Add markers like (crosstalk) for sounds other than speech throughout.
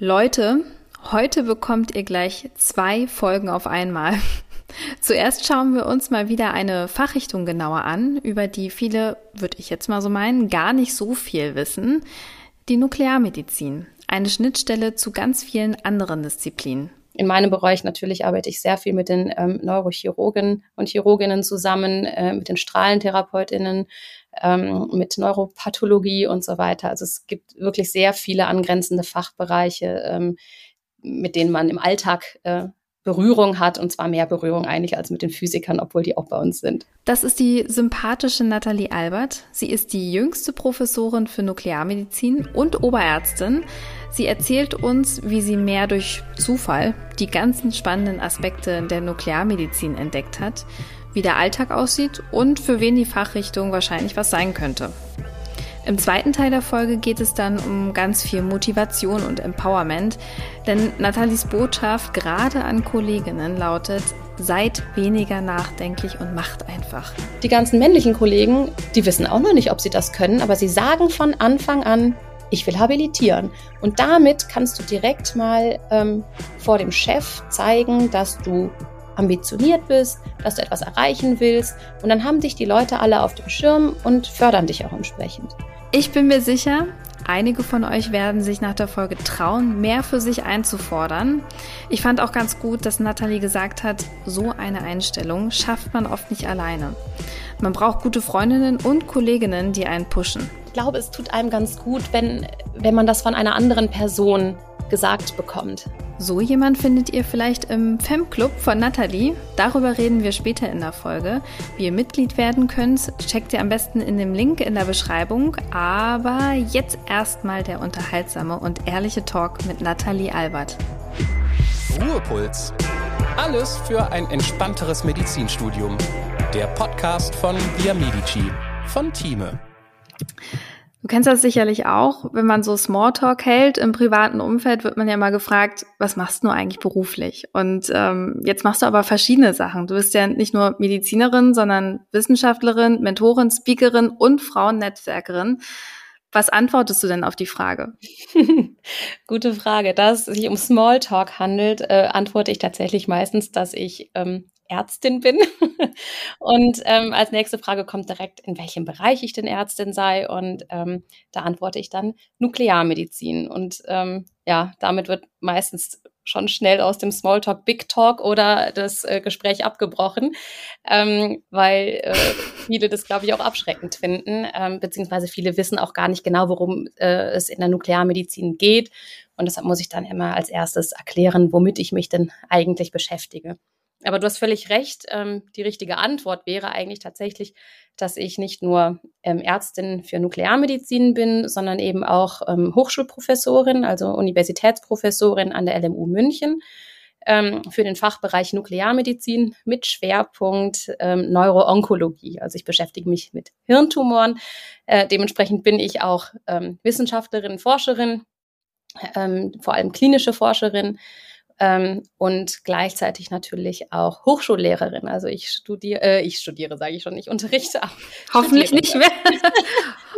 Leute, heute bekommt ihr gleich zwei Folgen auf einmal. (laughs) Zuerst schauen wir uns mal wieder eine Fachrichtung genauer an, über die viele, würde ich jetzt mal so meinen, gar nicht so viel wissen. Die Nuklearmedizin. Eine Schnittstelle zu ganz vielen anderen Disziplinen. In meinem Bereich natürlich arbeite ich sehr viel mit den ähm, Neurochirurgen und Chirurginnen zusammen, äh, mit den Strahlentherapeutinnen, ähm, mit Neuropathologie und so weiter. Also es gibt wirklich sehr viele angrenzende Fachbereiche, ähm, mit denen man im Alltag äh, Berührung hat und zwar mehr Berührung eigentlich als mit den Physikern, obwohl die auch bei uns sind. Das ist die sympathische Nathalie Albert. Sie ist die jüngste Professorin für Nuklearmedizin und Oberärztin. Sie erzählt uns, wie sie mehr durch Zufall die ganzen spannenden Aspekte der Nuklearmedizin entdeckt hat wie der Alltag aussieht und für wen die Fachrichtung wahrscheinlich was sein könnte. Im zweiten Teil der Folge geht es dann um ganz viel Motivation und Empowerment, denn Nathalies Botschaft gerade an Kolleginnen lautet, seid weniger nachdenklich und macht einfach. Die ganzen männlichen Kollegen, die wissen auch noch nicht, ob sie das können, aber sie sagen von Anfang an, ich will habilitieren. Und damit kannst du direkt mal ähm, vor dem Chef zeigen, dass du ambitioniert bist, dass du etwas erreichen willst. Und dann haben dich die Leute alle auf dem Schirm und fördern dich auch entsprechend. Ich bin mir sicher, einige von euch werden sich nach der Folge trauen, mehr für sich einzufordern. Ich fand auch ganz gut, dass Nathalie gesagt hat, so eine Einstellung schafft man oft nicht alleine. Man braucht gute Freundinnen und Kolleginnen, die einen pushen. Ich glaube, es tut einem ganz gut, wenn, wenn man das von einer anderen Person gesagt bekommt. So jemand findet ihr vielleicht im Fem-Club von Nathalie. Darüber reden wir später in der Folge. Wie ihr Mitglied werden könnt, checkt ihr am besten in dem Link in der Beschreibung. Aber jetzt erstmal der unterhaltsame und ehrliche Talk mit Nathalie Albert. Ruhepuls. Alles für ein entspannteres Medizinstudium. Der Podcast von Via Medici von Thieme. Du kennst das sicherlich auch, wenn man so Smalltalk hält im privaten Umfeld, wird man ja mal gefragt, was machst du eigentlich beruflich? Und ähm, jetzt machst du aber verschiedene Sachen. Du bist ja nicht nur Medizinerin, sondern Wissenschaftlerin, Mentorin, Speakerin und Frauennetzwerkerin. Was antwortest du denn auf die Frage? (laughs) Gute Frage. Da es sich um Smalltalk handelt, äh, antworte ich tatsächlich meistens, dass ich ähm, Ärztin bin. (laughs) und ähm, als nächste Frage kommt direkt, in welchem Bereich ich denn Ärztin sei. Und ähm, da antworte ich dann Nuklearmedizin. Und ähm, ja, damit wird meistens schon schnell aus dem Smalltalk Big Talk oder das äh, Gespräch abgebrochen, ähm, weil äh, viele das, glaube ich, auch abschreckend finden, ähm, beziehungsweise viele wissen auch gar nicht genau, worum äh, es in der Nuklearmedizin geht. Und deshalb muss ich dann immer als erstes erklären, womit ich mich denn eigentlich beschäftige. Aber du hast völlig recht. Ähm, die richtige Antwort wäre eigentlich tatsächlich, dass ich nicht nur ähm, Ärztin für Nuklearmedizin bin, sondern eben auch ähm, Hochschulprofessorin, also Universitätsprofessorin an der LMU München ähm, für den Fachbereich Nuklearmedizin mit Schwerpunkt ähm, Neuroonkologie. Also ich beschäftige mich mit Hirntumoren. Äh, dementsprechend bin ich auch ähm, Wissenschaftlerin, Forscherin, ähm, vor allem klinische Forscherin ähm, und gleichzeitig natürlich auch Hochschullehrerin. Also ich studiere, äh, ich studiere, sage ich schon, ich unterrichte auch. (laughs) Hoffentlich nicht mehr. (laughs) nicht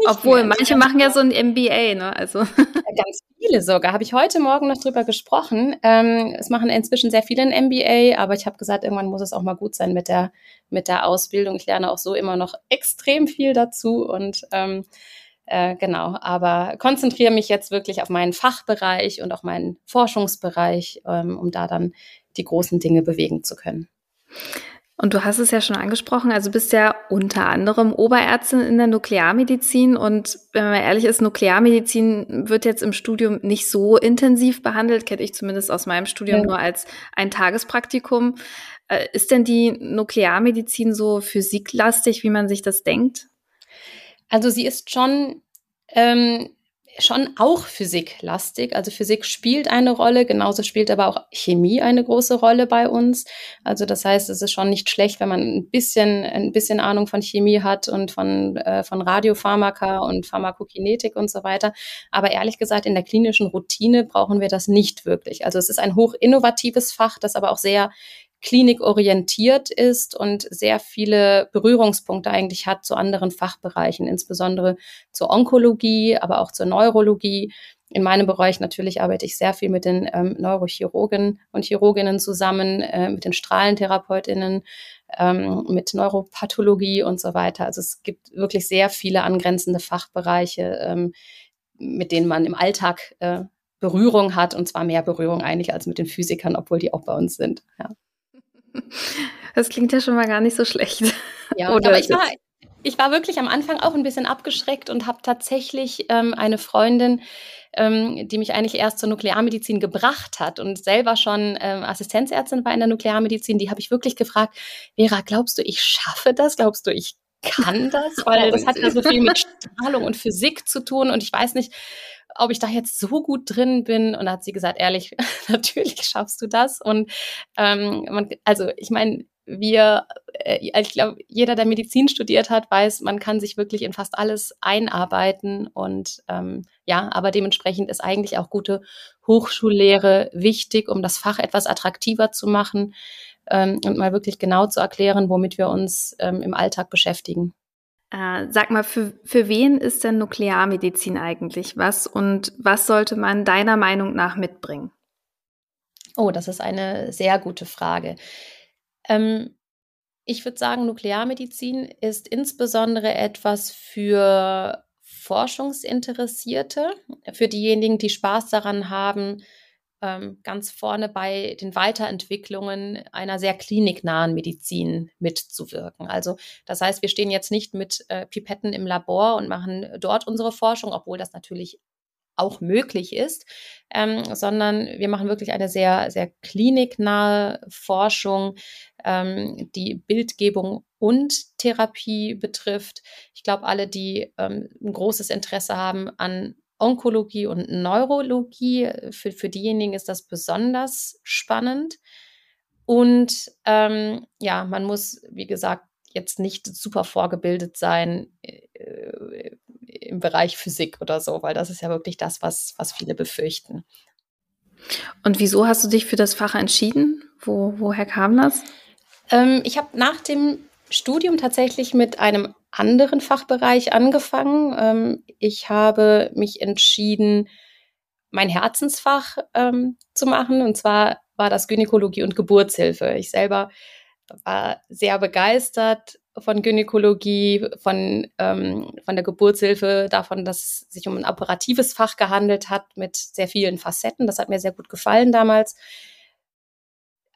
Obwohl, mehr. manche machen ja so ein MBA, ne? Also. Ganz viele sogar. Habe ich heute Morgen noch drüber gesprochen. Ähm, es machen inzwischen sehr viele ein MBA, aber ich habe gesagt, irgendwann muss es auch mal gut sein mit der, mit der Ausbildung. Ich lerne auch so immer noch extrem viel dazu und ähm, äh, genau, aber konzentriere mich jetzt wirklich auf meinen Fachbereich und auch meinen Forschungsbereich, ähm, um da dann die großen Dinge bewegen zu können. Und du hast es ja schon angesprochen, also bist ja unter anderem Oberärztin in der Nuklearmedizin und wenn man ehrlich ist, Nuklearmedizin wird jetzt im Studium nicht so intensiv behandelt, kenne ich zumindest aus meinem Studium ja. nur als ein Tagespraktikum. Äh, ist denn die Nuklearmedizin so physiklastig, wie man sich das denkt? Also sie ist schon, ähm, schon auch physiklastig. Also Physik spielt eine Rolle, genauso spielt aber auch Chemie eine große Rolle bei uns. Also das heißt, es ist schon nicht schlecht, wenn man ein bisschen, ein bisschen Ahnung von Chemie hat und von, äh, von Radiopharmaka und Pharmakokinetik und so weiter. Aber ehrlich gesagt, in der klinischen Routine brauchen wir das nicht wirklich. Also es ist ein hoch innovatives Fach, das aber auch sehr klinikorientiert ist und sehr viele Berührungspunkte eigentlich hat zu anderen Fachbereichen, insbesondere zur Onkologie, aber auch zur Neurologie. in meinem Bereich natürlich arbeite ich sehr viel mit den ähm, Neurochirurgen und Chirurginnen zusammen, äh, mit den Strahlentherapeutinnen, ähm, mit Neuropathologie und so weiter. Also es gibt wirklich sehr viele angrenzende Fachbereiche, ähm, mit denen man im Alltag äh, Berührung hat und zwar mehr Berührung eigentlich als mit den Physikern, obwohl die auch bei uns sind. Ja. (laughs) Das klingt ja schon mal gar nicht so schlecht. Ja, (laughs) Oder aber ich war, ich war wirklich am Anfang auch ein bisschen abgeschreckt und habe tatsächlich ähm, eine Freundin, ähm, die mich eigentlich erst zur Nuklearmedizin gebracht hat und selber schon ähm, Assistenzärztin war in der Nuklearmedizin, die habe ich wirklich gefragt, Vera, glaubst du, ich schaffe das? Glaubst du, ich kann das? Weil (laughs) das hat ja so viel mit Strahlung und Physik zu tun und ich weiß nicht, ob ich da jetzt so gut drin bin. Und da hat sie gesagt, ehrlich, (laughs) natürlich schaffst du das. Und ähm, man, also ich meine, wir, äh, ich glaube, jeder, der Medizin studiert hat, weiß, man kann sich wirklich in fast alles einarbeiten. Und ähm, ja, aber dementsprechend ist eigentlich auch gute Hochschullehre wichtig, um das Fach etwas attraktiver zu machen ähm, und mal wirklich genau zu erklären, womit wir uns ähm, im Alltag beschäftigen. Äh, sag mal, für, für wen ist denn Nuklearmedizin eigentlich was und was sollte man deiner Meinung nach mitbringen? Oh, das ist eine sehr gute Frage. Ähm, ich würde sagen, Nuklearmedizin ist insbesondere etwas für Forschungsinteressierte, für diejenigen, die Spaß daran haben, ähm, ganz vorne bei den Weiterentwicklungen einer sehr kliniknahen Medizin mitzuwirken. Also das heißt, wir stehen jetzt nicht mit äh, Pipetten im Labor und machen dort unsere Forschung, obwohl das natürlich auch möglich ist, ähm, sondern wir machen wirklich eine sehr, sehr kliniknahe Forschung, ähm, die Bildgebung und Therapie betrifft. Ich glaube, alle, die ähm, ein großes Interesse haben an Onkologie und Neurologie. Für, für diejenigen ist das besonders spannend. Und ähm, ja, man muss, wie gesagt, jetzt nicht super vorgebildet sein äh, im Bereich Physik oder so, weil das ist ja wirklich das, was, was viele befürchten. Und wieso hast du dich für das Fach entschieden? Wo, woher kam das? Ähm, ich habe nach dem Studium tatsächlich mit einem anderen Fachbereich angefangen. Ähm, ich habe mich entschieden, mein Herzensfach ähm, zu machen. Und zwar war das Gynäkologie und Geburtshilfe. Ich selber war sehr begeistert von Gynäkologie, von, ähm, von der Geburtshilfe, davon, dass es sich um ein operatives Fach gehandelt hat mit sehr vielen Facetten. Das hat mir sehr gut gefallen damals.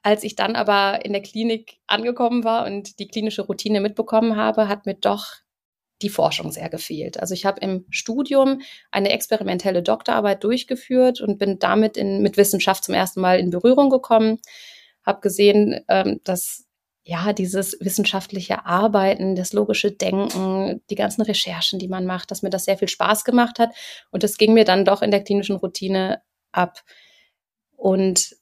Als ich dann aber in der Klinik angekommen war und die klinische Routine mitbekommen habe, hat mir doch die Forschung sehr gefehlt. Also ich habe im Studium eine experimentelle Doktorarbeit durchgeführt und bin damit in, mit Wissenschaft zum ersten Mal in Berührung gekommen, habe gesehen, ähm, dass ja dieses wissenschaftliche Arbeiten, das logische Denken, die ganzen Recherchen, die man macht, dass mir das sehr viel Spaß gemacht hat und das ging mir dann doch in der klinischen Routine ab. Und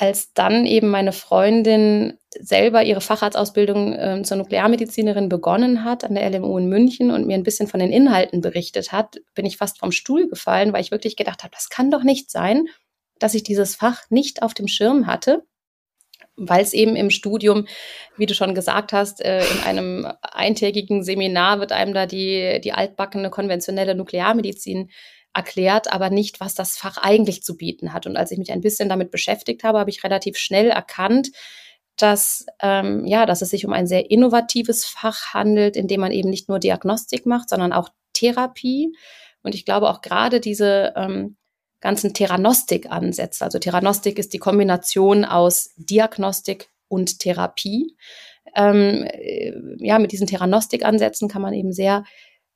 als dann eben meine Freundin selber ihre Facharztausbildung äh, zur Nuklearmedizinerin begonnen hat an der LMU in München und mir ein bisschen von den Inhalten berichtet hat, bin ich fast vom Stuhl gefallen, weil ich wirklich gedacht habe, das kann doch nicht sein, dass ich dieses Fach nicht auf dem Schirm hatte, weil es eben im Studium, wie du schon gesagt hast, äh, in einem eintägigen Seminar wird einem da die, die altbackene konventionelle Nuklearmedizin erklärt, aber nicht, was das Fach eigentlich zu bieten hat. Und als ich mich ein bisschen damit beschäftigt habe, habe ich relativ schnell erkannt, dass, ähm, ja, dass es sich um ein sehr innovatives Fach handelt, in dem man eben nicht nur Diagnostik macht, sondern auch Therapie. Und ich glaube auch gerade diese ähm, ganzen Theranostik-Ansätze, also Theranostik ist die Kombination aus Diagnostik und Therapie. Ähm, äh, ja, mit diesen Theranostik-Ansätzen kann man eben sehr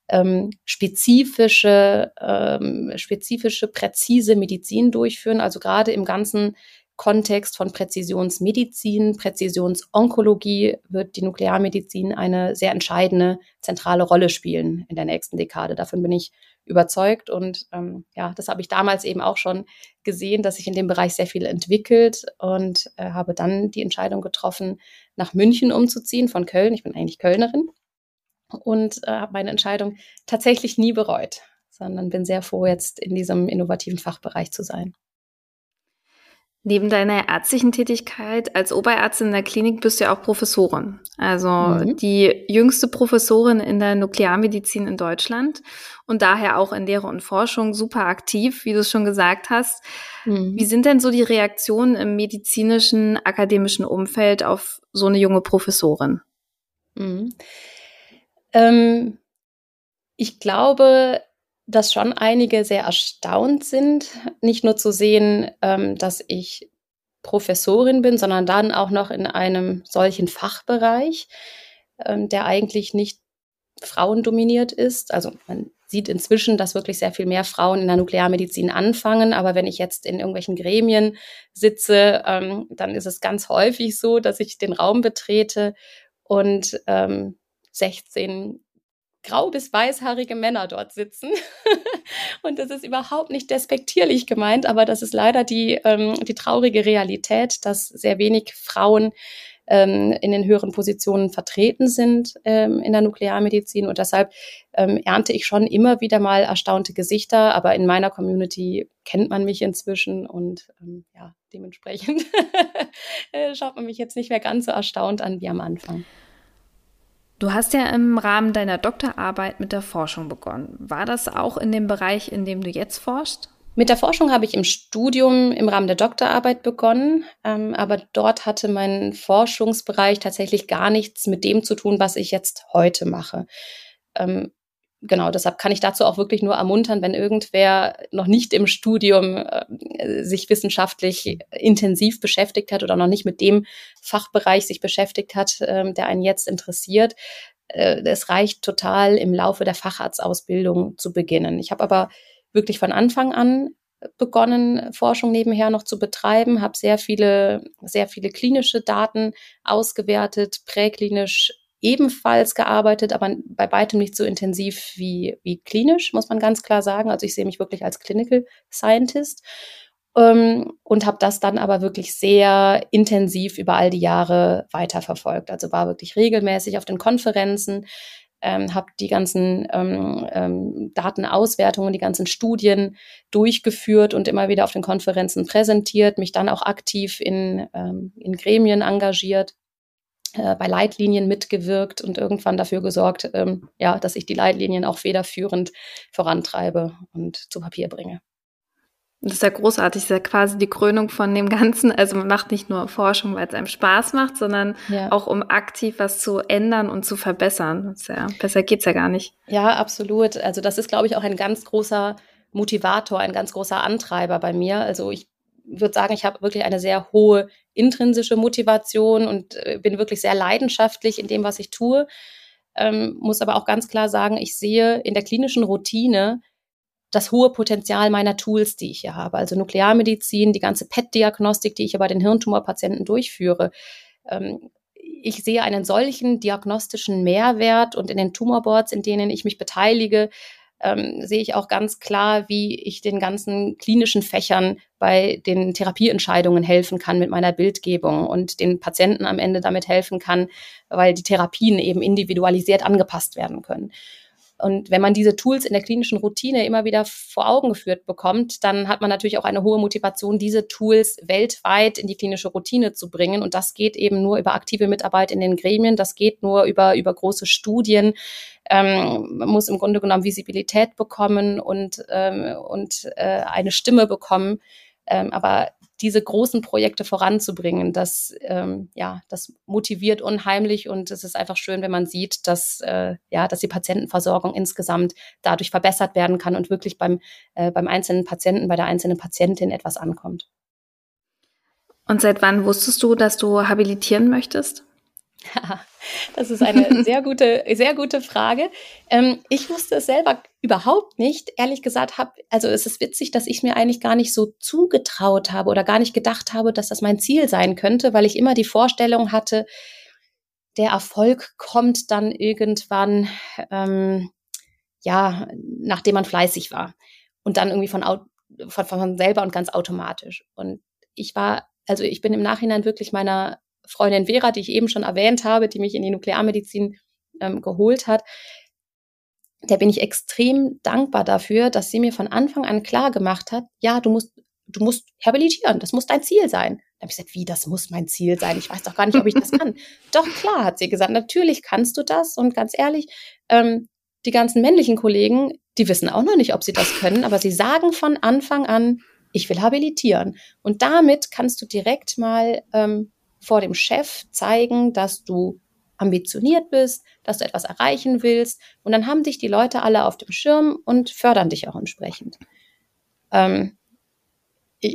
ähm, spezifische, ähm, spezifische, präzise Medizin durchführen. Also gerade im ganzen Kontext von Präzisionsmedizin, Präzisionsonkologie wird die Nuklearmedizin eine sehr entscheidende zentrale Rolle spielen in der nächsten Dekade. Davon bin ich überzeugt und ähm, ja, das habe ich damals eben auch schon gesehen, dass sich in dem Bereich sehr viel entwickelt und äh, habe dann die Entscheidung getroffen, nach München umzuziehen von Köln. Ich bin eigentlich Kölnerin und äh, habe meine Entscheidung tatsächlich nie bereut, sondern bin sehr froh, jetzt in diesem innovativen Fachbereich zu sein. Neben deiner ärztlichen Tätigkeit als Oberärztin in der Klinik bist du ja auch Professorin. Also mhm. die jüngste Professorin in der Nuklearmedizin in Deutschland und daher auch in Lehre und Forschung super aktiv, wie du es schon gesagt hast. Mhm. Wie sind denn so die Reaktionen im medizinischen, akademischen Umfeld auf so eine junge Professorin? Mhm. Ähm, ich glaube, dass schon einige sehr erstaunt sind, nicht nur zu sehen, ähm, dass ich Professorin bin, sondern dann auch noch in einem solchen Fachbereich, ähm, der eigentlich nicht frauendominiert ist. Also man sieht inzwischen, dass wirklich sehr viel mehr Frauen in der Nuklearmedizin anfangen. Aber wenn ich jetzt in irgendwelchen Gremien sitze, ähm, dann ist es ganz häufig so, dass ich den Raum betrete und ähm, 16 grau- bis weißhaarige Männer dort sitzen. (laughs) und das ist überhaupt nicht despektierlich gemeint, aber das ist leider die, ähm, die traurige Realität, dass sehr wenig Frauen ähm, in den höheren Positionen vertreten sind ähm, in der Nuklearmedizin. Und deshalb ähm, ernte ich schon immer wieder mal erstaunte Gesichter, aber in meiner Community kennt man mich inzwischen und ähm, ja, dementsprechend (laughs) äh, schaut man mich jetzt nicht mehr ganz so erstaunt an wie am Anfang. Du hast ja im Rahmen deiner Doktorarbeit mit der Forschung begonnen. War das auch in dem Bereich, in dem du jetzt forschst? Mit der Forschung habe ich im Studium im Rahmen der Doktorarbeit begonnen, ähm, aber dort hatte mein Forschungsbereich tatsächlich gar nichts mit dem zu tun, was ich jetzt heute mache. Ähm, genau, deshalb kann ich dazu auch wirklich nur ermuntern, wenn irgendwer noch nicht im Studium äh, sich wissenschaftlich intensiv beschäftigt hat oder noch nicht mit dem Fachbereich sich beschäftigt hat, äh, der einen jetzt interessiert. Äh, es reicht total, im Laufe der Facharztausbildung zu beginnen. Ich habe aber wirklich von Anfang an begonnen, Forschung nebenher noch zu betreiben, habe sehr viele, sehr viele klinische Daten ausgewertet, präklinisch ebenfalls gearbeitet, aber bei weitem nicht so intensiv wie, wie klinisch, muss man ganz klar sagen. Also ich sehe mich wirklich als Clinical Scientist ähm, und habe das dann aber wirklich sehr intensiv über all die Jahre weiterverfolgt. Also war wirklich regelmäßig auf den Konferenzen, ähm, habe die ganzen ähm, ähm, Datenauswertungen, die ganzen Studien durchgeführt und immer wieder auf den Konferenzen präsentiert, mich dann auch aktiv in, ähm, in Gremien engagiert bei Leitlinien mitgewirkt und irgendwann dafür gesorgt, ähm, ja, dass ich die Leitlinien auch federführend vorantreibe und zu Papier bringe. Das ist ja großartig, das ist ja quasi die Krönung von dem Ganzen. Also man macht nicht nur Forschung, weil es einem Spaß macht, sondern ja. auch um aktiv was zu ändern und zu verbessern. Ja, besser geht's ja gar nicht. Ja, absolut. Also das ist, glaube ich, auch ein ganz großer Motivator, ein ganz großer Antreiber bei mir. Also ich würde sagen, ich habe wirklich eine sehr hohe intrinsische Motivation und äh, bin wirklich sehr leidenschaftlich in dem, was ich tue. Ähm, muss aber auch ganz klar sagen, ich sehe in der klinischen Routine das hohe Potenzial meiner Tools, die ich hier habe. Also Nuklearmedizin, die ganze PET-Diagnostik, die ich ja bei den Hirntumorpatienten durchführe. Ähm, ich sehe einen solchen diagnostischen Mehrwert und in den Tumorboards, in denen ich mich beteilige, ähm, sehe ich auch ganz klar, wie ich den ganzen klinischen Fächern bei den Therapieentscheidungen helfen kann mit meiner Bildgebung und den Patienten am Ende damit helfen kann, weil die Therapien eben individualisiert angepasst werden können. Und wenn man diese Tools in der klinischen Routine immer wieder vor Augen geführt bekommt, dann hat man natürlich auch eine hohe Motivation, diese Tools weltweit in die klinische Routine zu bringen. Und das geht eben nur über aktive Mitarbeit in den Gremien. Das geht nur über, über große Studien. Ähm, man muss im Grunde genommen Visibilität bekommen und, ähm, und äh, eine Stimme bekommen. Ähm, aber diese großen Projekte voranzubringen, das, ähm, ja, das motiviert unheimlich und es ist einfach schön, wenn man sieht, dass, äh, ja, dass die Patientenversorgung insgesamt dadurch verbessert werden kann und wirklich beim, äh, beim einzelnen Patienten, bei der einzelnen Patientin etwas ankommt. Und seit wann wusstest du, dass du habilitieren möchtest? (laughs) Das ist eine sehr gute, sehr gute Frage. Ähm, ich wusste es selber überhaupt nicht. Ehrlich gesagt, hab, also es ist witzig, dass ich mir eigentlich gar nicht so zugetraut habe oder gar nicht gedacht habe, dass das mein Ziel sein könnte, weil ich immer die Vorstellung hatte, der Erfolg kommt dann irgendwann, ähm, ja, nachdem man fleißig war und dann irgendwie von, von, von selber und ganz automatisch. Und ich war, also ich bin im Nachhinein wirklich meiner Freundin Vera, die ich eben schon erwähnt habe, die mich in die Nuklearmedizin ähm, geholt hat, der bin ich extrem dankbar dafür, dass sie mir von Anfang an klar gemacht hat, ja, du musst du musst habilitieren, das muss dein Ziel sein. Da habe ich gesagt, wie, das muss mein Ziel sein? Ich weiß doch gar nicht, ob ich das kann. (laughs) doch, klar, hat sie gesagt, natürlich kannst du das. Und ganz ehrlich, ähm, die ganzen männlichen Kollegen, die wissen auch noch nicht, ob sie das können, aber sie sagen von Anfang an, ich will habilitieren. Und damit kannst du direkt mal ähm, vor dem Chef zeigen, dass du ambitioniert bist, dass du etwas erreichen willst. Und dann haben dich die Leute alle auf dem Schirm und fördern dich auch entsprechend. Ähm,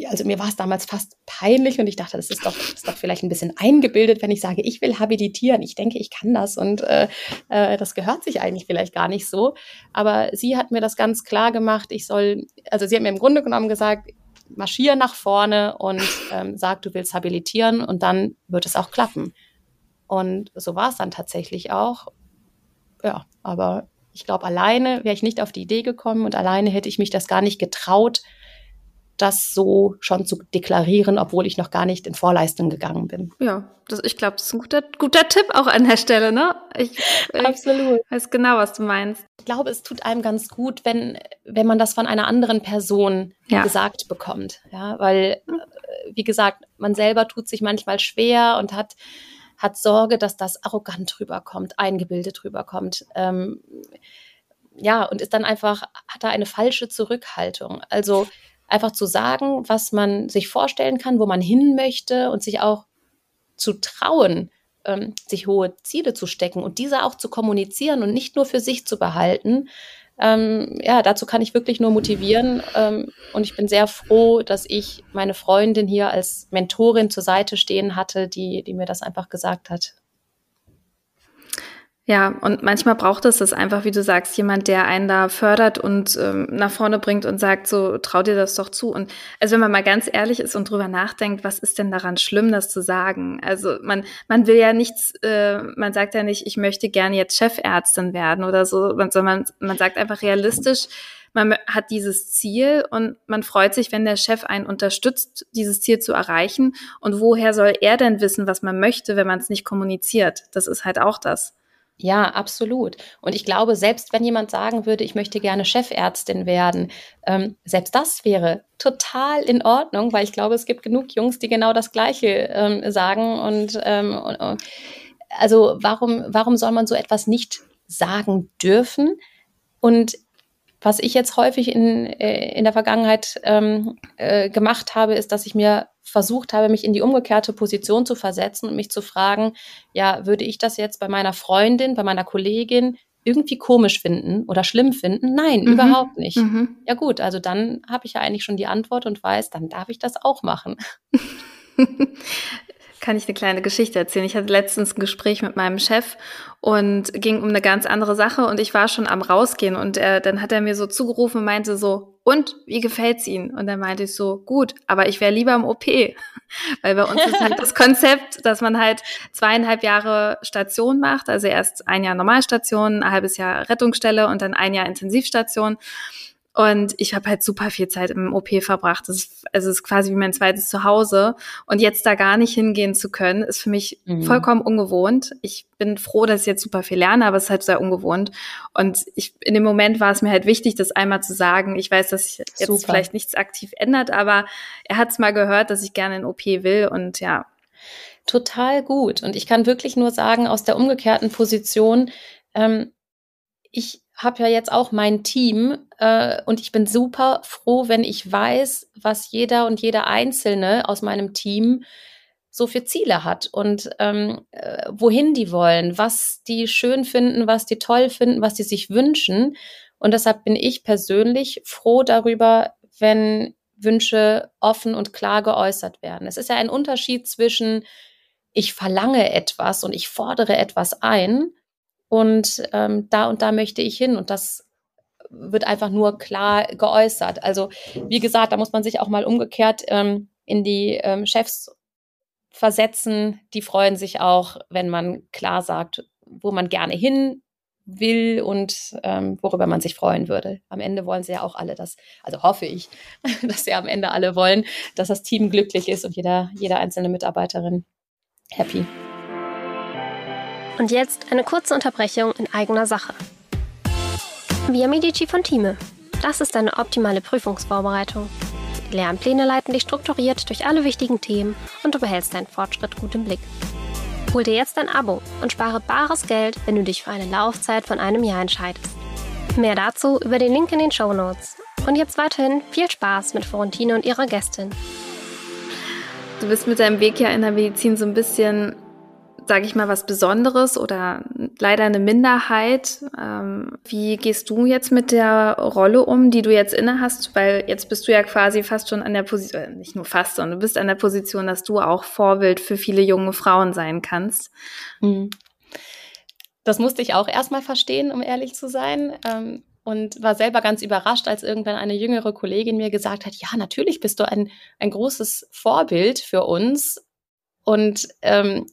also mir war es damals fast peinlich und ich dachte, das ist doch, das ist doch vielleicht ein bisschen eingebildet, wenn ich sage, ich will habilitieren. Ich denke, ich kann das und äh, äh, das gehört sich eigentlich vielleicht gar nicht so. Aber sie hat mir das ganz klar gemacht. Ich soll, also sie hat mir im Grunde genommen gesagt, marschier nach vorne und ähm, sag, du willst habilitieren und dann wird es auch klappen. Und so war es dann tatsächlich auch. Ja, aber ich glaube, alleine wäre ich nicht auf die Idee gekommen und alleine hätte ich mich das gar nicht getraut, das so schon zu deklarieren, obwohl ich noch gar nicht in Vorleistung gegangen bin. Ja, das, ich glaube, das ist ein guter, guter Tipp auch an der Stelle, ne? Ich, Absolut. Ich weiß genau, was du meinst. Ich glaube, es tut einem ganz gut, wenn, wenn man das von einer anderen Person ja. gesagt bekommt. Ja, weil, äh, wie gesagt, man selber tut sich manchmal schwer und hat, hat Sorge, dass das arrogant rüberkommt, eingebildet rüberkommt. Ähm, ja, und ist dann einfach, hat da eine falsche Zurückhaltung. Also, einfach zu sagen, was man sich vorstellen kann, wo man hin möchte und sich auch zu trauen, ähm, sich hohe Ziele zu stecken und diese auch zu kommunizieren und nicht nur für sich zu behalten. Ähm, ja, dazu kann ich wirklich nur motivieren. Ähm, und ich bin sehr froh, dass ich meine Freundin hier als Mentorin zur Seite stehen hatte, die, die mir das einfach gesagt hat. Ja, und manchmal braucht es das einfach, wie du sagst, jemand, der einen da fördert und ähm, nach vorne bringt und sagt, so trau dir das doch zu. Und also wenn man mal ganz ehrlich ist und drüber nachdenkt, was ist denn daran schlimm, das zu sagen? Also man, man will ja nichts, äh, man sagt ja nicht, ich möchte gerne jetzt Chefärztin werden oder so, sondern man sagt einfach realistisch, man hat dieses Ziel und man freut sich, wenn der Chef einen unterstützt, dieses Ziel zu erreichen. Und woher soll er denn wissen, was man möchte, wenn man es nicht kommuniziert? Das ist halt auch das. Ja, absolut. Und ich glaube, selbst wenn jemand sagen würde, ich möchte gerne Chefärztin werden, ähm, selbst das wäre total in Ordnung, weil ich glaube, es gibt genug Jungs, die genau das Gleiche ähm, sagen. Und, ähm, und also warum, warum soll man so etwas nicht sagen dürfen? Und was ich jetzt häufig in, äh, in der Vergangenheit ähm, äh, gemacht habe, ist, dass ich mir versucht habe, mich in die umgekehrte Position zu versetzen und mich zu fragen, ja, würde ich das jetzt bei meiner Freundin, bei meiner Kollegin irgendwie komisch finden oder schlimm finden? Nein, mhm. überhaupt nicht. Mhm. Ja gut, also dann habe ich ja eigentlich schon die Antwort und weiß, dann darf ich das auch machen. (laughs) kann ich eine kleine Geschichte erzählen. Ich hatte letztens ein Gespräch mit meinem Chef und ging um eine ganz andere Sache und ich war schon am rausgehen und er, dann hat er mir so zugerufen und meinte so, und wie gefällt's Ihnen? Und dann meinte ich so, gut, aber ich wäre lieber im OP, (laughs) weil bei uns ist halt das (laughs) Konzept, dass man halt zweieinhalb Jahre Station macht, also erst ein Jahr Normalstation, ein halbes Jahr Rettungsstelle und dann ein Jahr Intensivstation. Und ich habe halt super viel Zeit im OP verbracht. Das ist, also es ist quasi wie mein zweites Zuhause. Und jetzt da gar nicht hingehen zu können, ist für mich mhm. vollkommen ungewohnt. Ich bin froh, dass ich jetzt super viel lerne, aber es ist halt sehr ungewohnt. Und ich, in dem Moment war es mir halt wichtig, das einmal zu sagen. Ich weiß, dass sich jetzt super. vielleicht nichts aktiv ändert, aber er hat es mal gehört, dass ich gerne in OP will und ja. Total gut. Und ich kann wirklich nur sagen, aus der umgekehrten Position, ähm, ich habe ja jetzt auch mein Team äh, und ich bin super froh, wenn ich weiß, was jeder und jeder Einzelne aus meinem Team so für Ziele hat und ähm, äh, wohin die wollen, was die schön finden, was die toll finden, was die sich wünschen. Und deshalb bin ich persönlich froh darüber, wenn Wünsche offen und klar geäußert werden. Es ist ja ein Unterschied zwischen ich verlange etwas und ich fordere etwas ein und ähm, da und da möchte ich hin und das wird einfach nur klar geäußert. Also wie gesagt, da muss man sich auch mal umgekehrt ähm, in die ähm, Chefs versetzen. Die freuen sich auch, wenn man klar sagt, wo man gerne hin will und ähm, worüber man sich freuen würde. Am Ende wollen sie ja auch alle das, also hoffe ich, (laughs) dass sie am Ende alle wollen, dass das Team glücklich ist und jeder, jede einzelne Mitarbeiterin happy. Und jetzt eine kurze Unterbrechung in eigener Sache. Via Medici von Time. Das ist eine optimale Prüfungsvorbereitung. Die Lernpläne leiten dich strukturiert durch alle wichtigen Themen und du behältst deinen Fortschritt gut im Blick. Hol dir jetzt ein Abo und spare bares Geld, wenn du dich für eine Laufzeit von einem Jahr entscheidest. Mehr dazu über den Link in den Show Notes. Und jetzt weiterhin viel Spaß mit Florentine und ihrer Gästin. Du bist mit deinem Weg ja in der Medizin so ein bisschen sage ich mal, was Besonderes oder leider eine Minderheit. Ähm, wie gehst du jetzt mit der Rolle um, die du jetzt inne hast? Weil jetzt bist du ja quasi fast schon an der Position, äh, nicht nur fast, sondern du bist an der Position, dass du auch Vorbild für viele junge Frauen sein kannst. Mhm. Das musste ich auch erstmal verstehen, um ehrlich zu sein. Ähm, und war selber ganz überrascht, als irgendwann eine jüngere Kollegin mir gesagt hat, ja, natürlich bist du ein, ein großes Vorbild für uns. Und ähm,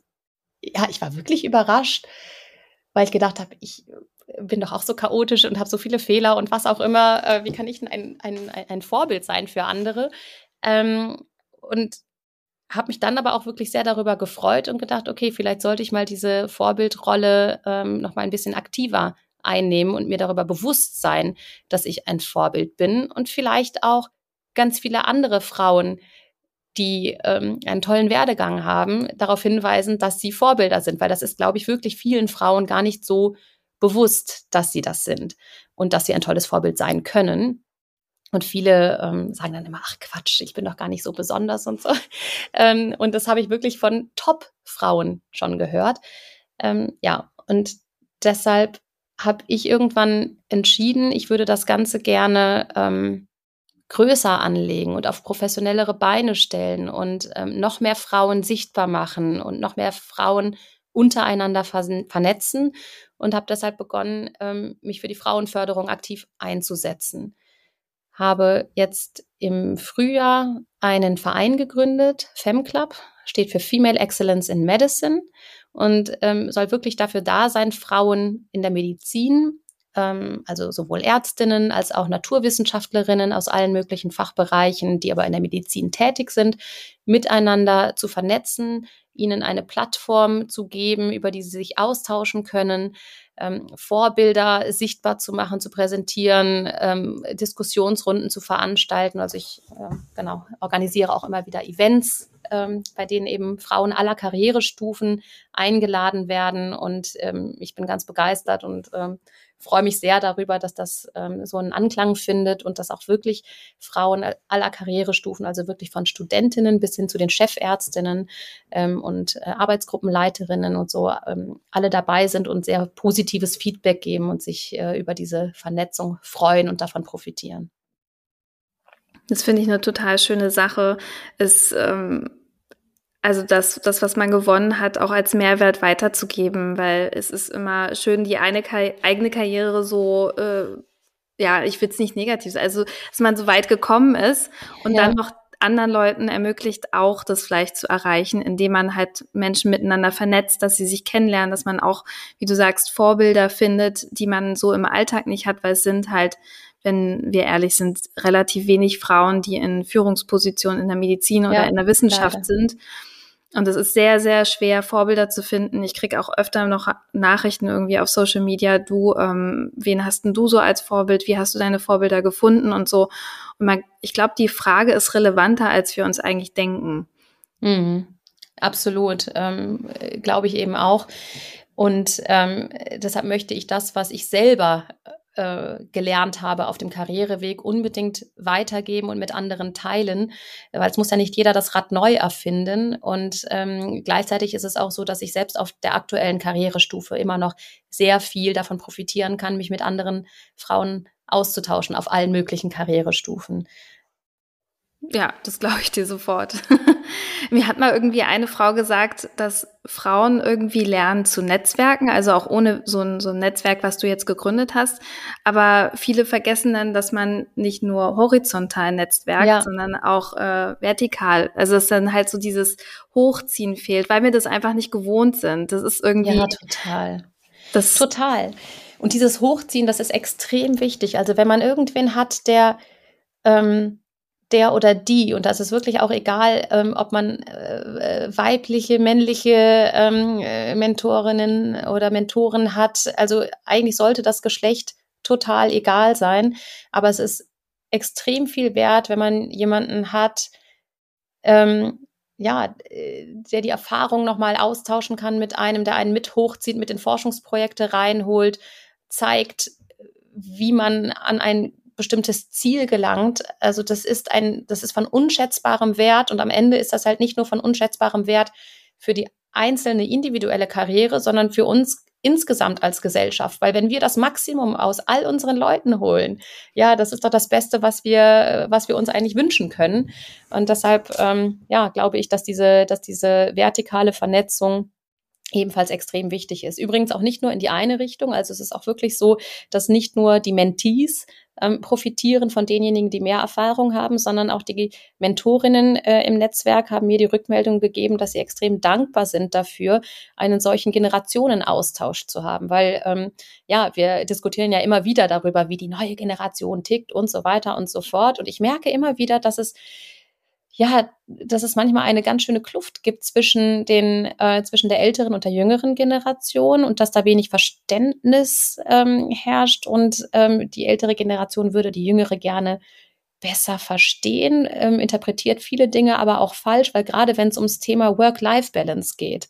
ja, ich war wirklich überrascht, weil ich gedacht habe, ich bin doch auch so chaotisch und habe so viele Fehler und was auch immer. Äh, wie kann ich denn ein, ein, ein Vorbild sein für andere? Ähm, und habe mich dann aber auch wirklich sehr darüber gefreut und gedacht, okay, vielleicht sollte ich mal diese Vorbildrolle ähm, noch mal ein bisschen aktiver einnehmen und mir darüber bewusst sein, dass ich ein Vorbild bin und vielleicht auch ganz viele andere Frauen die ähm, einen tollen Werdegang haben, darauf hinweisen, dass sie Vorbilder sind, weil das ist, glaube ich, wirklich vielen Frauen gar nicht so bewusst, dass sie das sind und dass sie ein tolles Vorbild sein können. Und viele ähm, sagen dann immer, ach Quatsch, ich bin doch gar nicht so besonders und so. (laughs) Ähm, und das habe ich wirklich von Top-Frauen schon gehört. Ähm, ja, und deshalb habe ich irgendwann entschieden, ich würde das Ganze gerne ähm, größer anlegen und auf professionellere Beine stellen und ähm, noch mehr Frauen sichtbar machen und noch mehr Frauen untereinander vernetzen und habe deshalb begonnen, ähm, mich für die Frauenförderung aktiv einzusetzen. Habe jetzt im Frühjahr einen Verein gegründet, FemClub, steht für Female Excellence in Medicine und ähm, soll wirklich dafür da sein, Frauen in der Medizin also sowohl Ärztinnen als auch Naturwissenschaftlerinnen aus allen möglichen Fachbereichen, die aber in der Medizin tätig sind, miteinander zu vernetzen, ihnen eine Plattform zu geben, über die sie sich austauschen können, ähm, Vorbilder sichtbar zu machen, zu präsentieren, ähm, Diskussionsrunden zu veranstalten. Also ich äh, genau organisiere auch immer wieder Events, ähm, bei denen eben Frauen aller Karrierestufen eingeladen werden. Und ähm, ich bin ganz begeistert und ähm, freue mich sehr darüber, dass das ähm, so einen Anklang findet und dass auch wirklich Frauen aller Karrierestufen, also wirklich von Studentinnen bis hin zu den Chefärztinnen und äh, Arbeitsgruppenleiterinnen und so, alle dabei sind und sehr positives Feedback geben und sich äh, über diese Vernetzung freuen und davon profitieren. Das finde ich eine total schöne Sache. Es ähm also das, das, was man gewonnen hat, auch als Mehrwert weiterzugeben, weil es ist immer schön, die eine Kar eigene Karriere so, äh, ja, ich will es nicht negativ, also dass man so weit gekommen ist und ja. dann noch anderen Leuten ermöglicht, auch das vielleicht zu erreichen, indem man halt Menschen miteinander vernetzt, dass sie sich kennenlernen, dass man auch, wie du sagst, Vorbilder findet, die man so im Alltag nicht hat, weil es sind halt wenn wir ehrlich sind, relativ wenig Frauen, die in Führungspositionen in der Medizin oder ja, in der Wissenschaft leider. sind. Und es ist sehr, sehr schwer, Vorbilder zu finden. Ich kriege auch öfter noch Nachrichten irgendwie auf Social Media, du, ähm, wen hast denn du so als Vorbild? Wie hast du deine Vorbilder gefunden und so? Und man, ich glaube, die Frage ist relevanter, als wir uns eigentlich denken. Mhm. Absolut, ähm, glaube ich eben auch. Und ähm, deshalb möchte ich das, was ich selber äh, gelernt habe auf dem Karriereweg, unbedingt weitergeben und mit anderen teilen, weil es muss ja nicht jeder das Rad neu erfinden. Und ähm, gleichzeitig ist es auch so, dass ich selbst auf der aktuellen Karrierestufe immer noch sehr viel davon profitieren kann, mich mit anderen Frauen auszutauschen auf allen möglichen Karrierestufen. Ja, das glaube ich dir sofort. (laughs) Mir hat mal irgendwie eine Frau gesagt, dass Frauen irgendwie lernen zu Netzwerken, also auch ohne so ein, so ein Netzwerk, was du jetzt gegründet hast. Aber viele vergessen dann, dass man nicht nur horizontal netzwerkt, ja. sondern auch äh, vertikal. Also dass dann halt so dieses Hochziehen fehlt, weil wir das einfach nicht gewohnt sind. Das ist irgendwie. Ja, total. Das total. Und dieses Hochziehen, das ist extrem wichtig. Also wenn man irgendwen hat, der ähm, der oder die, und das ist wirklich auch egal, ähm, ob man äh, weibliche, männliche ähm, äh, Mentorinnen oder Mentoren hat. Also eigentlich sollte das Geschlecht total egal sein, aber es ist extrem viel wert, wenn man jemanden hat, ähm, ja, äh, der die Erfahrung nochmal austauschen kann mit einem, der einen mit hochzieht, mit in Forschungsprojekte reinholt, zeigt, wie man an ein bestimmtes Ziel gelangt. Also das ist ein, das ist von unschätzbarem Wert und am Ende ist das halt nicht nur von unschätzbarem Wert für die einzelne individuelle Karriere, sondern für uns insgesamt als Gesellschaft. Weil wenn wir das Maximum aus all unseren Leuten holen, ja, das ist doch das Beste, was wir, was wir uns eigentlich wünschen können. Und deshalb, ähm, ja, glaube ich, dass diese, dass diese vertikale Vernetzung ebenfalls extrem wichtig ist. Übrigens auch nicht nur in die eine Richtung, also es ist auch wirklich so, dass nicht nur die Mentees ähm, profitieren von denjenigen, die mehr Erfahrung haben, sondern auch die Mentorinnen äh, im Netzwerk haben mir die Rückmeldung gegeben, dass sie extrem dankbar sind dafür, einen solchen Generationenaustausch zu haben, weil ähm, ja, wir diskutieren ja immer wieder darüber, wie die neue Generation tickt und so weiter und so fort. Und ich merke immer wieder, dass es ja, dass es manchmal eine ganz schöne Kluft gibt zwischen den, äh, zwischen der älteren und der jüngeren Generation und dass da wenig Verständnis ähm, herrscht und ähm, die ältere Generation würde die jüngere gerne besser verstehen, ähm, interpretiert viele Dinge aber auch falsch, weil gerade wenn es ums Thema Work-Life-Balance geht,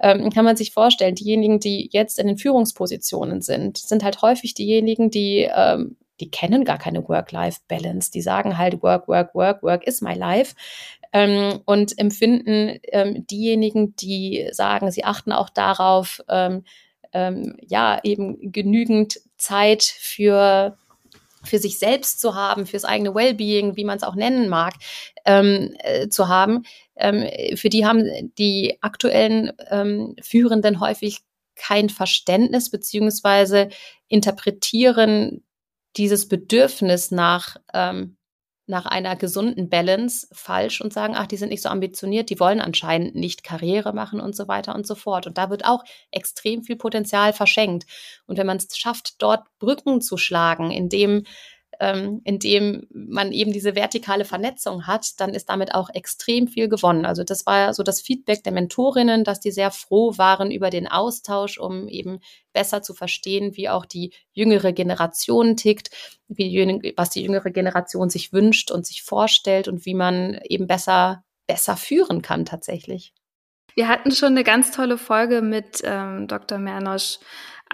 ähm, kann man sich vorstellen, diejenigen, die jetzt in den Führungspositionen sind, sind halt häufig diejenigen, die ähm, die kennen gar keine Work-Life-Balance. Die sagen halt Work, Work, Work, Work is my life. Ähm, und empfinden ähm, diejenigen, die sagen, sie achten auch darauf, ähm, ähm ja, eben genügend Zeit für für sich selbst zu haben, fürs eigene Wellbeing, wie man es auch nennen mag, ähm, äh, zu haben, ähm, für die haben die aktuellen ähm, Führenden häufig kein Verständnis beziehungsweise interpretieren dieses Bedürfnis nach, ähm, nach einer gesunden Balance falsch und sagen, ach, die sind nicht so ambitioniert, die wollen anscheinend nicht Karriere machen und so weiter und so fort. Und da wird auch extrem viel Potenzial verschenkt. Und wenn man es schafft, dort Brücken zu schlagen, indem ähm, indem man eben diese vertikale Vernetzung hat, dann ist damit auch extrem viel gewonnen. Also das war so das Feedback der Mentorinnen, dass die sehr froh waren über den Austausch, um eben besser zu verstehen, wie auch die jüngere Generation tickt, wie, was die jüngere Generation sich wünscht und sich vorstellt und wie man eben besser, besser führen kann tatsächlich. Wir hatten schon eine ganz tolle Folge mit ähm, Dr. Mernosch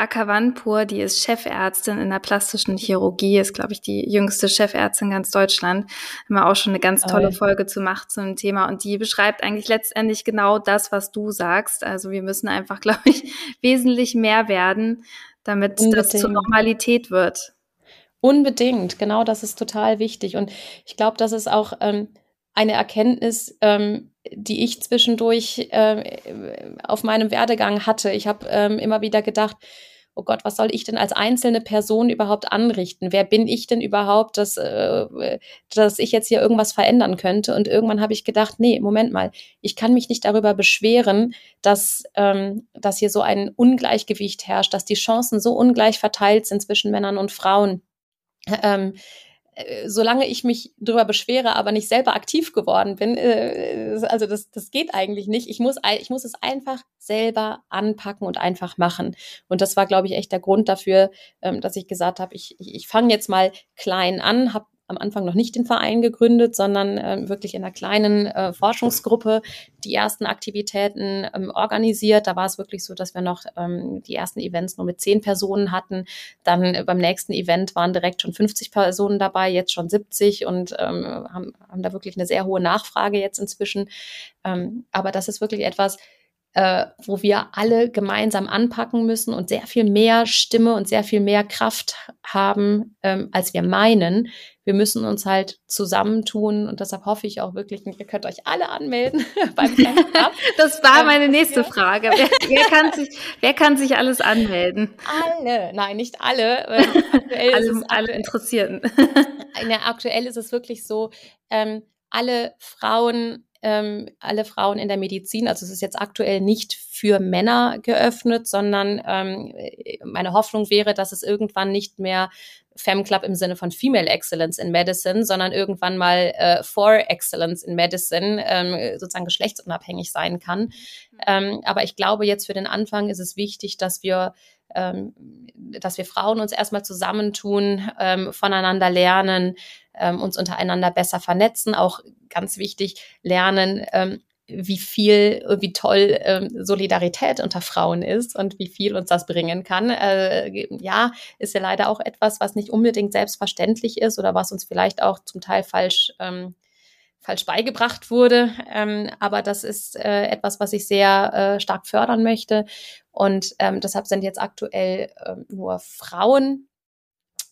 Akavanpur, die ist Chefärztin in der plastischen Chirurgie, ist, glaube ich, die jüngste Chefärztin in ganz Deutschland. Haben wir auch schon eine ganz tolle oh. Folge zu machen zum Thema. Und die beschreibt eigentlich letztendlich genau das, was du sagst. Also wir müssen einfach, (laughs) glaube ich, wesentlich mehr werden, damit Unbedingt. das zur Normalität wird. Unbedingt, genau das ist total wichtig. Und ich glaube, das ist auch ähm, eine Erkenntnis, ähm, die ich zwischendurch äh, auf meinem Werdegang hatte. Ich habe ähm, immer wieder gedacht, oh Gott, was soll ich denn als einzelne Person überhaupt anrichten? Wer bin ich denn überhaupt, dass, äh, dass ich jetzt hier irgendwas verändern könnte? Und irgendwann habe ich gedacht, nee, Moment mal, ich kann mich nicht darüber beschweren, dass, ähm, dass hier so ein Ungleichgewicht herrscht, dass die Chancen so ungleich verteilt sind zwischen Männern und Frauen. Ähm, äh, solange ich mich darüber beschwere, aber nicht selber aktiv geworden bin, äh, also das, das geht eigentlich nicht. Ich muss, ich muss es einfach selber anpacken und einfach machen. Und das war, glaube ich, echt der Grund dafür, ähm, dass ich gesagt habe, ich, ich, ich fange jetzt mal klein an, habe am Anfang noch nicht den Verein gegründet, sondern äh, wirklich in einer kleinen äh, Forschungsgruppe die ersten Aktivitäten ähm, organisiert. Da war es wirklich so, dass wir noch ähm, die ersten Events nur mit zehn Personen hatten. Dann äh, beim nächsten Event waren direkt schon 50 Personen dabei, jetzt schon 70 und ähm, haben, haben da wirklich eine sehr hohe Nachfrage jetzt inzwischen. Ähm, aber das ist wirklich etwas, äh, wo wir alle gemeinsam anpacken müssen und sehr viel mehr Stimme und sehr viel mehr Kraft haben, ähm, als wir meinen. Wir müssen uns halt zusammentun und deshalb hoffe ich auch wirklich, ihr könnt euch alle anmelden (laughs) beim Camp. (laughs) Das war meine nächste Frage. Wer, wer, kann sich, wer kann sich alles anmelden? Alle, nein, nicht alle. (laughs) Aktuell alle, alle Interessierten. aktuell ist es wirklich so, ähm, alle Frauen ähm, alle Frauen in der Medizin. Also es ist jetzt aktuell nicht für Männer geöffnet, sondern ähm, meine Hoffnung wäre, dass es irgendwann nicht mehr Femclub im Sinne von Female Excellence in Medicine, sondern irgendwann mal äh, For Excellence in Medicine ähm, sozusagen geschlechtsunabhängig sein kann. Mhm. Ähm, aber ich glaube, jetzt für den Anfang ist es wichtig, dass wir ähm, dass wir Frauen uns erstmal zusammentun, ähm, voneinander lernen, ähm, uns untereinander besser vernetzen, auch ganz wichtig lernen, wie viel, wie toll ähm, Solidarität unter Frauen ist und wie viel uns das bringen kann. Äh, ja, ist ja leider auch etwas, was nicht unbedingt selbstverständlich ist oder was uns vielleicht auch zum Teil falsch ähm, falsch beigebracht wurde. Ähm, aber das ist äh, etwas, was ich sehr äh, stark fördern möchte. Und ähm, deshalb sind jetzt aktuell äh, nur Frauen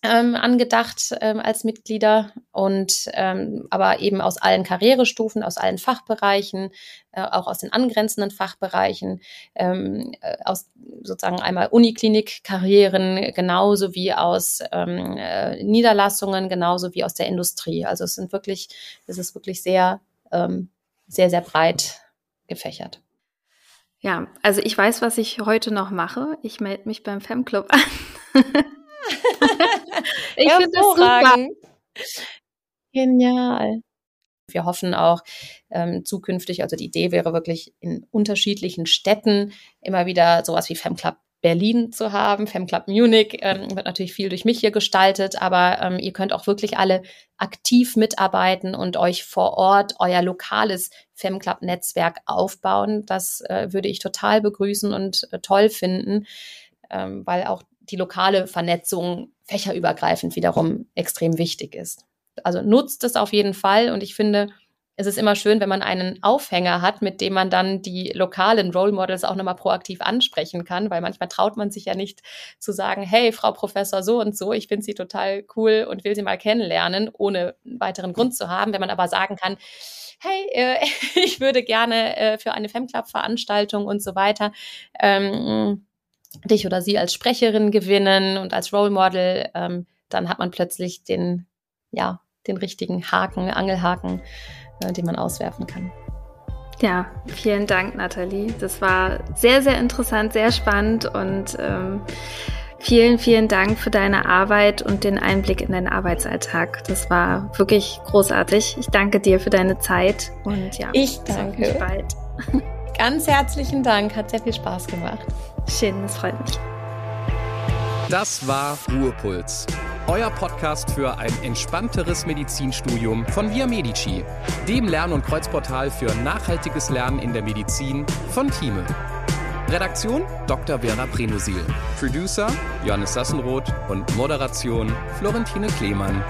ähm, angedacht ähm, als Mitglieder und ähm, aber eben aus allen Karrierestufen, aus allen Fachbereichen, äh, auch aus den angrenzenden Fachbereichen, ähm, äh, aus sozusagen einmal Uniklinik-Karrieren, genauso wie aus ähm, äh, Niederlassungen, genauso wie aus der Industrie. Also es sind wirklich, es ist wirklich sehr, ähm, sehr, sehr breit gefächert. Ja, also ich weiß, was ich heute noch mache. Ich melde mich beim Femclub an. (laughs) ich finde das super. Genial. Wir hoffen auch ähm, zukünftig, also die Idee wäre wirklich in unterschiedlichen Städten immer wieder sowas wie Femclub Berlin zu haben. Femclub Munich ähm, wird natürlich viel durch mich hier gestaltet, aber ähm, ihr könnt auch wirklich alle aktiv mitarbeiten und euch vor Ort euer lokales Femclub-Netzwerk aufbauen. Das äh, würde ich total begrüßen und äh, toll finden, ähm, weil auch die lokale Vernetzung fächerübergreifend wiederum extrem wichtig ist. Also nutzt es auf jeden Fall und ich finde, es ist immer schön, wenn man einen Aufhänger hat, mit dem man dann die lokalen Role Models auch nochmal proaktiv ansprechen kann, weil manchmal traut man sich ja nicht zu sagen, hey, Frau Professor so und so, ich finde Sie total cool und will Sie mal kennenlernen, ohne weiteren Grund zu haben. Wenn man aber sagen kann, hey, äh, (laughs) ich würde gerne äh, für eine Femclub-Veranstaltung und so weiter ähm, dich oder sie als Sprecherin gewinnen und als Role Model, ähm, dann hat man plötzlich den, ja, den richtigen Haken, Angelhaken, äh, den man auswerfen kann. Ja, vielen Dank, Nathalie. Das war sehr, sehr interessant, sehr spannend und ähm, vielen, vielen Dank für deine Arbeit und den Einblick in deinen Arbeitsalltag. Das war wirklich großartig. Ich danke dir für deine Zeit und ja, ich danke. Bis bald. (laughs) (laughs) Ganz herzlichen Dank, hat sehr viel Spaß gemacht. Schön, das freut mich. Das war Ruhepuls, euer Podcast für ein entspannteres Medizinstudium von Via Medici, dem Lern- und Kreuzportal für nachhaltiges Lernen in der Medizin von Thieme. Redaktion Dr. Werner Prenosil. Producer Johannes Sassenroth und Moderation Florentine Klemann.